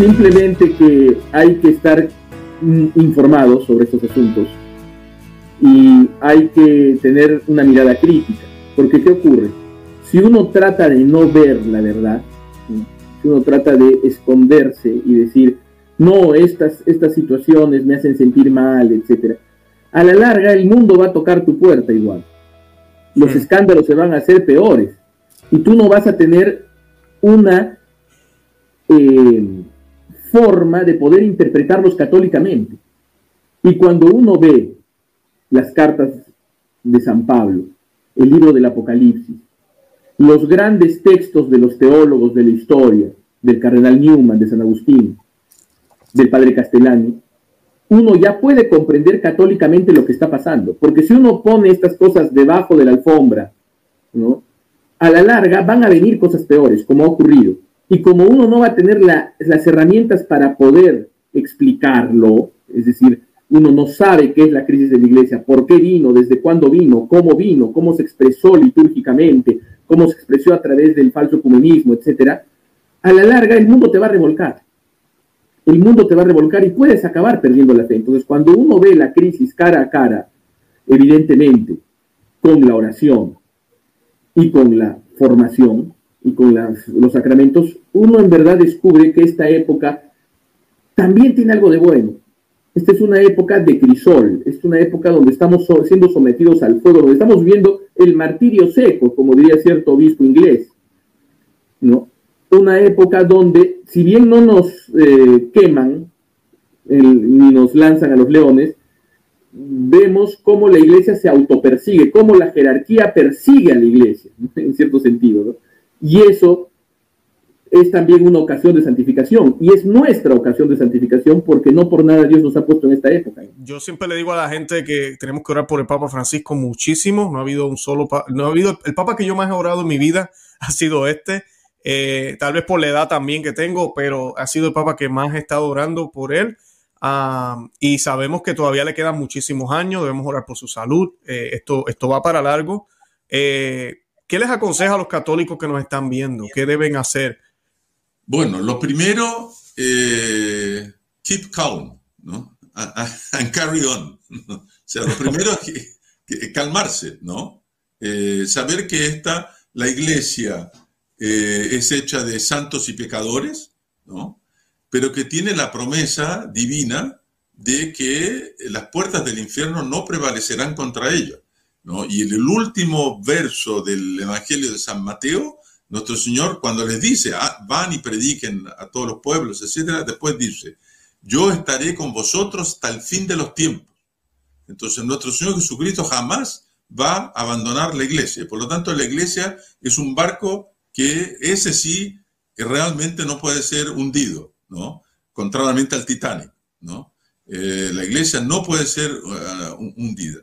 simplemente que hay que estar mm, informados sobre estos asuntos y hay que tener una mirada crítica. Porque ¿qué ocurre? Si uno trata de no ver la verdad, si uno trata de esconderse y decir, no, estas, estas situaciones me hacen sentir mal, etc. A la larga el mundo va a tocar tu puerta igual. Los escándalos se van a hacer peores y tú no vas a tener una eh, forma de poder interpretarlos católicamente. Y cuando uno ve las cartas de San Pablo, el libro del Apocalipsis, los grandes textos de los teólogos de la historia, del cardenal Newman, de San Agustín, del padre Castellani, uno ya puede comprender católicamente lo que está pasando. Porque si uno pone estas cosas debajo de la alfombra, ¿no? a la larga van a venir cosas peores, como ha ocurrido. Y como uno no va a tener las herramientas para poder explicarlo, es decir, uno no sabe qué es la crisis de la iglesia, por qué vino, desde cuándo vino, cómo vino, cómo se expresó litúrgicamente, cómo se expresó a través del falso ecumenismo, etc., a la larga el mundo te va a revolcar. El mundo te va a revolcar y puedes acabar perdiendo la fe. Entonces, cuando uno ve la crisis cara a cara, evidentemente, con la oración y con la formación y con los sacramentos, uno en verdad descubre que esta época también tiene algo de bueno. Esta es una época de crisol, es una época donde estamos siendo sometidos al fuego, donde estamos viendo el martirio seco, como diría cierto obispo inglés, ¿no? Una época donde, si bien no nos eh, queman ni nos lanzan a los leones, vemos cómo la iglesia se autopersigue, cómo la jerarquía persigue a la iglesia, en cierto sentido, ¿no? Y eso es también una ocasión de santificación y es nuestra ocasión de santificación porque no por nada Dios nos ha puesto en esta época. Yo siempre le digo a la gente que tenemos que orar por el Papa Francisco muchísimo, no ha habido un solo, no ha habido, el Papa que yo más he orado en mi vida ha sido este, eh, tal vez por la edad también que tengo, pero ha sido el Papa que más he estado orando por él. y sabemos que todavía le quedan muchísimos años, debemos orar por su salud, eh, esto, esto va para largo. Eh, ¿Qué les aconseja a los católicos que nos están viendo? ¿Qué deben hacer? Bueno, lo primero, eh, keep calm, ¿no? And carry on. O sea, lo primero es calmarse, ¿no? Eh, saber que esta, la iglesia eh, es hecha de santos y pecadores, ¿no? Pero que tiene la promesa divina de que las puertas del infierno no prevalecerán contra ella, Y en el último verso del Evangelio de San Mateo nuestro Señor, cuando les dice, ah, van y prediquen a todos los pueblos, etcétera, después dice, yo estaré con vosotros hasta el fin de los tiempos. Entonces, nuestro Señor Jesucristo jamás va a abandonar la iglesia. Por lo tanto, la iglesia es un barco que ese sí que realmente no puede ser hundido, ¿no? Contrariamente al Titanic, ¿no? Eh, la iglesia no puede ser uh, hundida.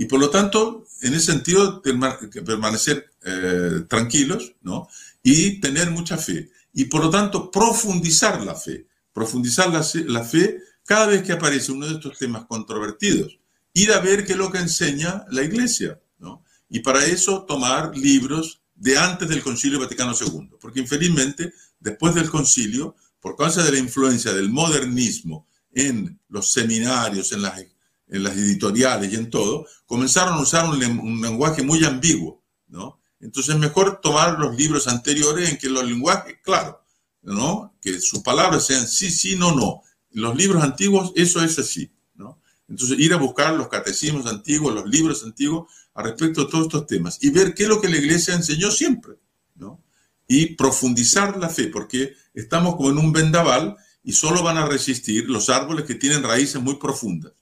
Y por lo tanto, en ese sentido, permanecer eh, tranquilos, ¿no? Y tener mucha fe. Y por lo tanto, profundizar la fe. Profundizar la, fe cada vez que aparece uno de estos temas controvertidos. Ir a ver qué es lo que enseña la Iglesia, ¿no? Y para eso tomar libros de antes del Concilio Vaticano II. Porque infelizmente, después del concilio, por causa de la influencia del modernismo en los seminarios, en las, en las editoriales y en todo, comenzaron a usar un, lenguaje muy ambiguo, ¿no? Entonces es mejor tomar los libros anteriores en que los lenguajes, claro, ¿no? Que sus palabras sean sí, sí, no, no. Los libros antiguos, eso es así, ¿no? Entonces ir a buscar los catecismos antiguos, los libros antiguos a respecto de todos estos temas y ver qué es lo que la iglesia enseñó siempre, ¿no? Y profundizar la fe, porque estamos como en un vendaval y solo van a resistir los árboles que tienen raíces muy profundas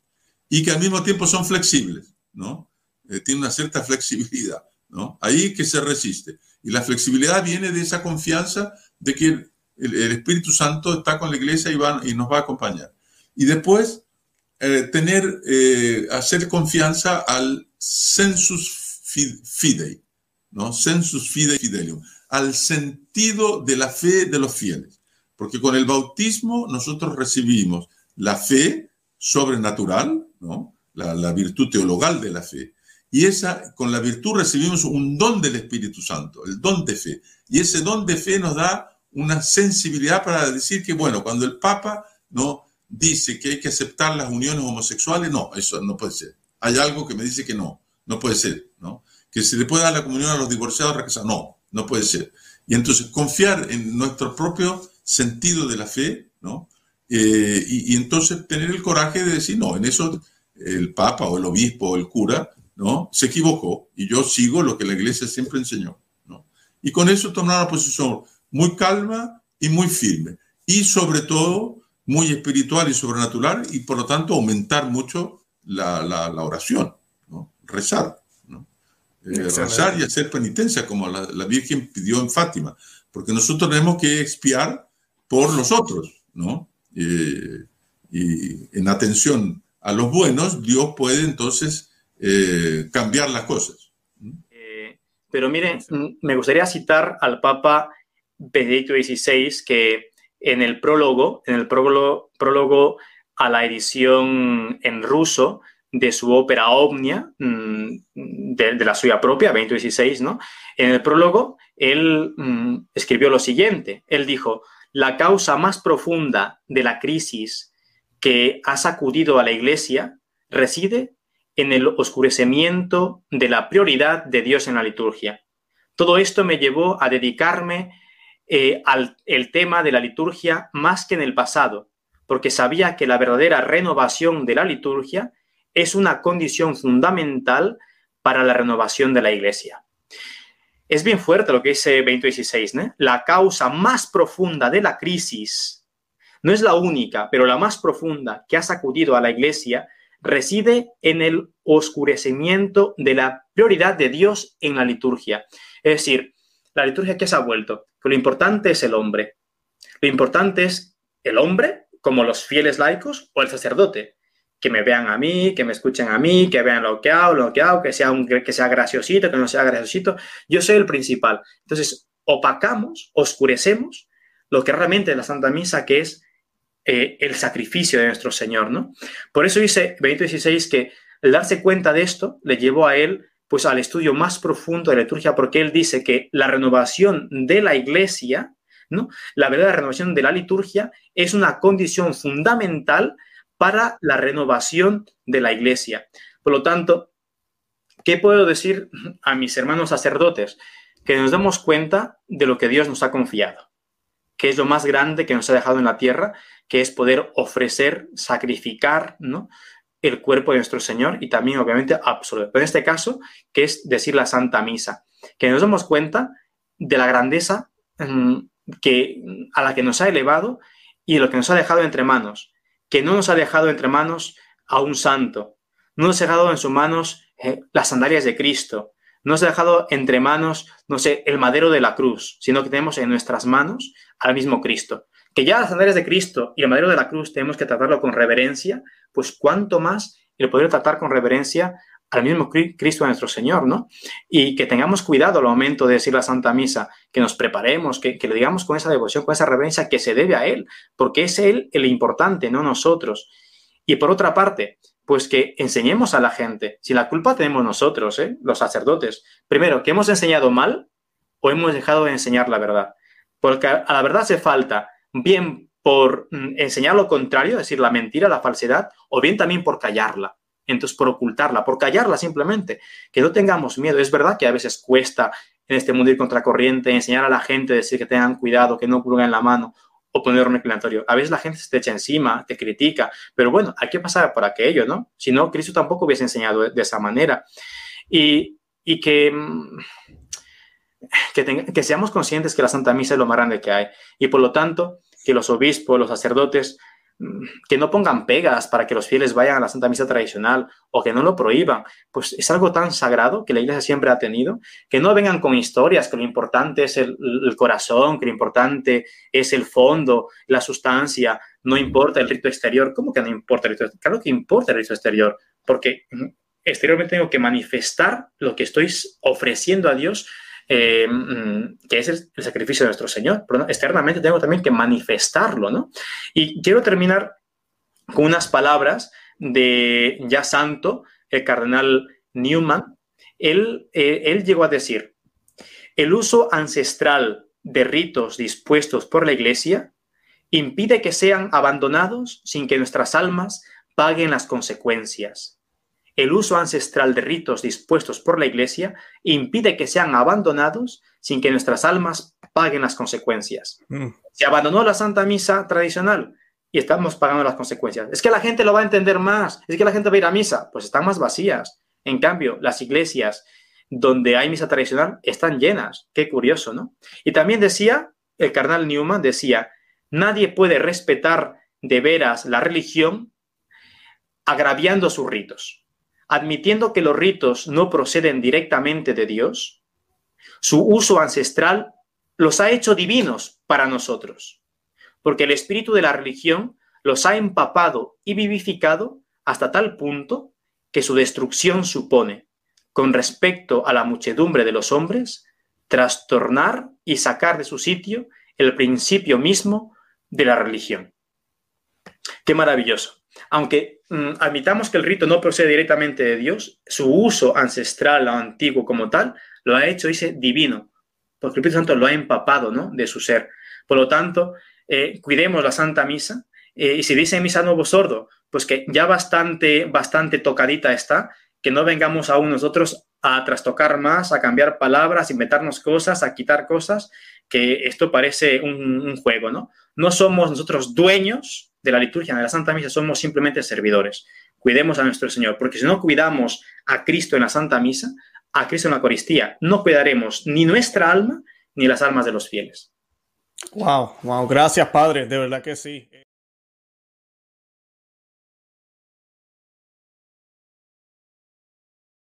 y que al mismo tiempo son flexibles, ¿no? Eh, tienen una cierta flexibilidad. ¿no? Ahí que se resiste. Y la flexibilidad viene de esa confianza de que el, Espíritu Santo está con la iglesia y, va, y nos va a acompañar. Y después, eh, tener, eh, hacer confianza al sensus fidei, ¿no? Sensus fidei fidelium, al sentido de la fe de los fieles. Porque con el bautismo nosotros recibimos la fe sobrenatural, ¿no? La, virtud teologal de la fe, y esa, con la virtud recibimos un don del Espíritu Santo, el don de fe. Y ese don de fe nos da una sensibilidad para decir que, bueno, cuando el Papa no dice que hay que aceptar las uniones homosexuales, no, eso no puede ser. Hay algo que me dice que no, no puede ser, ¿no? Que se le puede dar la comunión a los divorciados, no, no puede ser. Y entonces confiar en nuestro propio sentido de la fe, ¿no? Eh, y, entonces tener el coraje de decir, no, en eso el Papa o el obispo o el cura, ¿no? Se equivocó y yo sigo lo que la iglesia siempre enseñó, ¿no? Y con eso tomar una posición muy calma y muy firme. Y sobre todo muy espiritual y sobrenatural y por lo tanto aumentar mucho la, la, oración, ¿no? Rezar, ¿no? Eh, rezar y hacer penitencia como la, la Virgen pidió en Fátima, porque nosotros tenemos que expiar por los otros, ¿no? Y en atención a los buenos, Dios puede entonces eh, cambiar las cosas. Eh, pero miren, me gustaría citar al Papa Benedicto XVI que en el prólogo, en el prólogo, prólogo a la edición en ruso de su ópera Omnia, mm, de, la suya propia, Benedicto XVI, ¿no? En el prólogo, él mm, escribió lo siguiente. Él dijo, la causa más profunda de la crisis que ha sacudido a la Iglesia reside en el oscurecimiento de la prioridad de Dios en la liturgia. Todo esto me llevó a dedicarme eh, al el tema de la liturgia más que en el pasado, porque sabía que la verdadera renovación de la liturgia es una condición fundamental para la renovación de la Iglesia. Es bien fuerte lo que dice 2016, ¿no? La causa más profunda de la crisis, no es la única, pero la más profunda que ha sacudido a la iglesia, reside en el oscurecimiento de la prioridad de Dios en la liturgia. Es decir, la liturgia que se ha vuelto, que lo importante es el hombre. Lo importante es el hombre, como los fieles laicos, o el sacerdote que me vean a mí, que me escuchen a mí, que vean lo que hago, lo que hago, que sea, un, que sea graciosito, que no sea graciosito. Yo soy el principal. Entonces, opacamos, oscurecemos lo que realmente es la Santa Misa, que es eh, el sacrificio de nuestro Señor, ¿no? Por eso dice Benito XVI que el darse cuenta de esto le llevó a él pues al estudio más profundo de la liturgia, porque él dice que la renovación de la iglesia, ¿no? La verdadera renovación de la liturgia es una condición fundamental para la renovación de la iglesia. Por lo tanto, ¿qué puedo decir a mis hermanos sacerdotes? Que nos demos cuenta de lo que Dios nos ha confiado, que es lo más grande que nos ha dejado en la tierra, que es poder ofrecer, sacrificar, ¿no? el cuerpo de nuestro Señor y también, obviamente, absolver. Pero en este caso, que es decir la Santa Misa, que nos demos cuenta de la grandeza mm, que, a la que nos ha elevado y de lo que nos ha dejado entre manos que no nos ha dejado entre manos a un santo, no nos ha dejado en sus manos eh, las sandalias de Cristo, no nos ha dejado entre manos, no sé, el madero de la cruz, sino que tenemos en nuestras manos al mismo Cristo. Que ya las sandalias de Cristo y el madero de la cruz tenemos que tratarlo con reverencia, pues cuánto más el poder tratar con reverencia al mismo Cristo nuestro Señor, ¿no? Y que tengamos cuidado al momento de decir la Santa Misa, que nos preparemos, que, le digamos con esa devoción, con esa reverencia que se debe a Él, porque es Él el importante, no nosotros. Y por otra parte, pues que enseñemos a la gente, si la culpa tenemos nosotros, ¿eh? los sacerdotes, primero, que hemos enseñado mal o hemos dejado de enseñar la verdad. Porque a la verdad hace falta, bien por mm, enseñar lo contrario, es decir, la mentira, la falsedad, o bien también por callarla entonces por ocultarla, por callarla simplemente, que no tengamos miedo. Es verdad que a veces cuesta en este mundo ir contracorriente, enseñar a la gente, decir que tengan cuidado, que no en la mano o poner un reclinatorio. A veces la gente se te echa encima, te critica, pero bueno, hay que pasar por aquello, ¿no? Si no, Cristo tampoco hubiese enseñado de, esa manera. Y, que, mm, que seamos conscientes que la Santa Misa es lo más grande que hay. Y por lo tanto, que los obispos, los sacerdotes, que no pongan pegas para que los fieles vayan a la Santa Misa tradicional o que no lo prohíban, pues es algo tan sagrado que la Iglesia siempre ha tenido, que no vengan con historias, que lo importante es el, corazón, que lo importante es el fondo, la sustancia, no importa el rito exterior. ¿Cómo que no importa el rito exterior? Claro que importa el rito exterior, porque exteriormente tengo que manifestar lo que estoy ofreciendo a Dios eh, mm, que es el, sacrificio de nuestro Señor. Pero externamente tengo también que manifestarlo, ¿no? Y quiero terminar con unas palabras de ya santo, el cardenal Newman. Él, eh, él llegó a decir, el uso ancestral de ritos dispuestos por la Iglesia impide que sean abandonados sin que nuestras almas paguen las consecuencias. El uso ancestral de ritos dispuestos por la Iglesia impide que sean abandonados sin que nuestras almas paguen las consecuencias. Mm. Se abandonó la Santa Misa tradicional y estamos pagando las consecuencias. Es que la gente lo va a entender más, es que la gente va a ir a misa, pues están más vacías. En cambio, las iglesias donde hay misa tradicional están llenas. Qué curioso, ¿no? Y también decía, el carnal Newman decía, nadie puede respetar de veras la religión agraviando sus ritos, admitiendo que los ritos no proceden directamente de Dios. Su uso ancestral los ha hecho divinos para nosotros, porque el espíritu de la religión los ha empapado y vivificado hasta tal punto que su destrucción supone, con respecto a la muchedumbre de los hombres, trastornar y sacar de su sitio el principio mismo de la religión. Qué maravilloso. Aunque mm, admitamos que el rito no procede directamente de Dios, su uso ancestral o antiguo como tal lo ha hecho, dice, divino, porque el Espíritu Santo lo ha empapado ¿no? de su ser. Por lo tanto, eh, cuidemos la Santa Misa. Eh, y si dice misa nuevo sordo, pues que ya bastante, bastante tocadita está, que no vengamos aún nosotros a trastocar más, a cambiar palabras, inventarnos cosas, a quitar cosas, que esto parece un, un juego, ¿no? No somos nosotros dueños de la liturgia de la Santa Misa, somos simplemente servidores. Cuidemos a nuestro Señor, porque si no cuidamos a Cristo en la Santa Misa, a Cristo en la Eucaristía, no cuidaremos ni nuestra alma ni las almas de los fieles. Wow, wow, gracias Padre, de verdad que sí.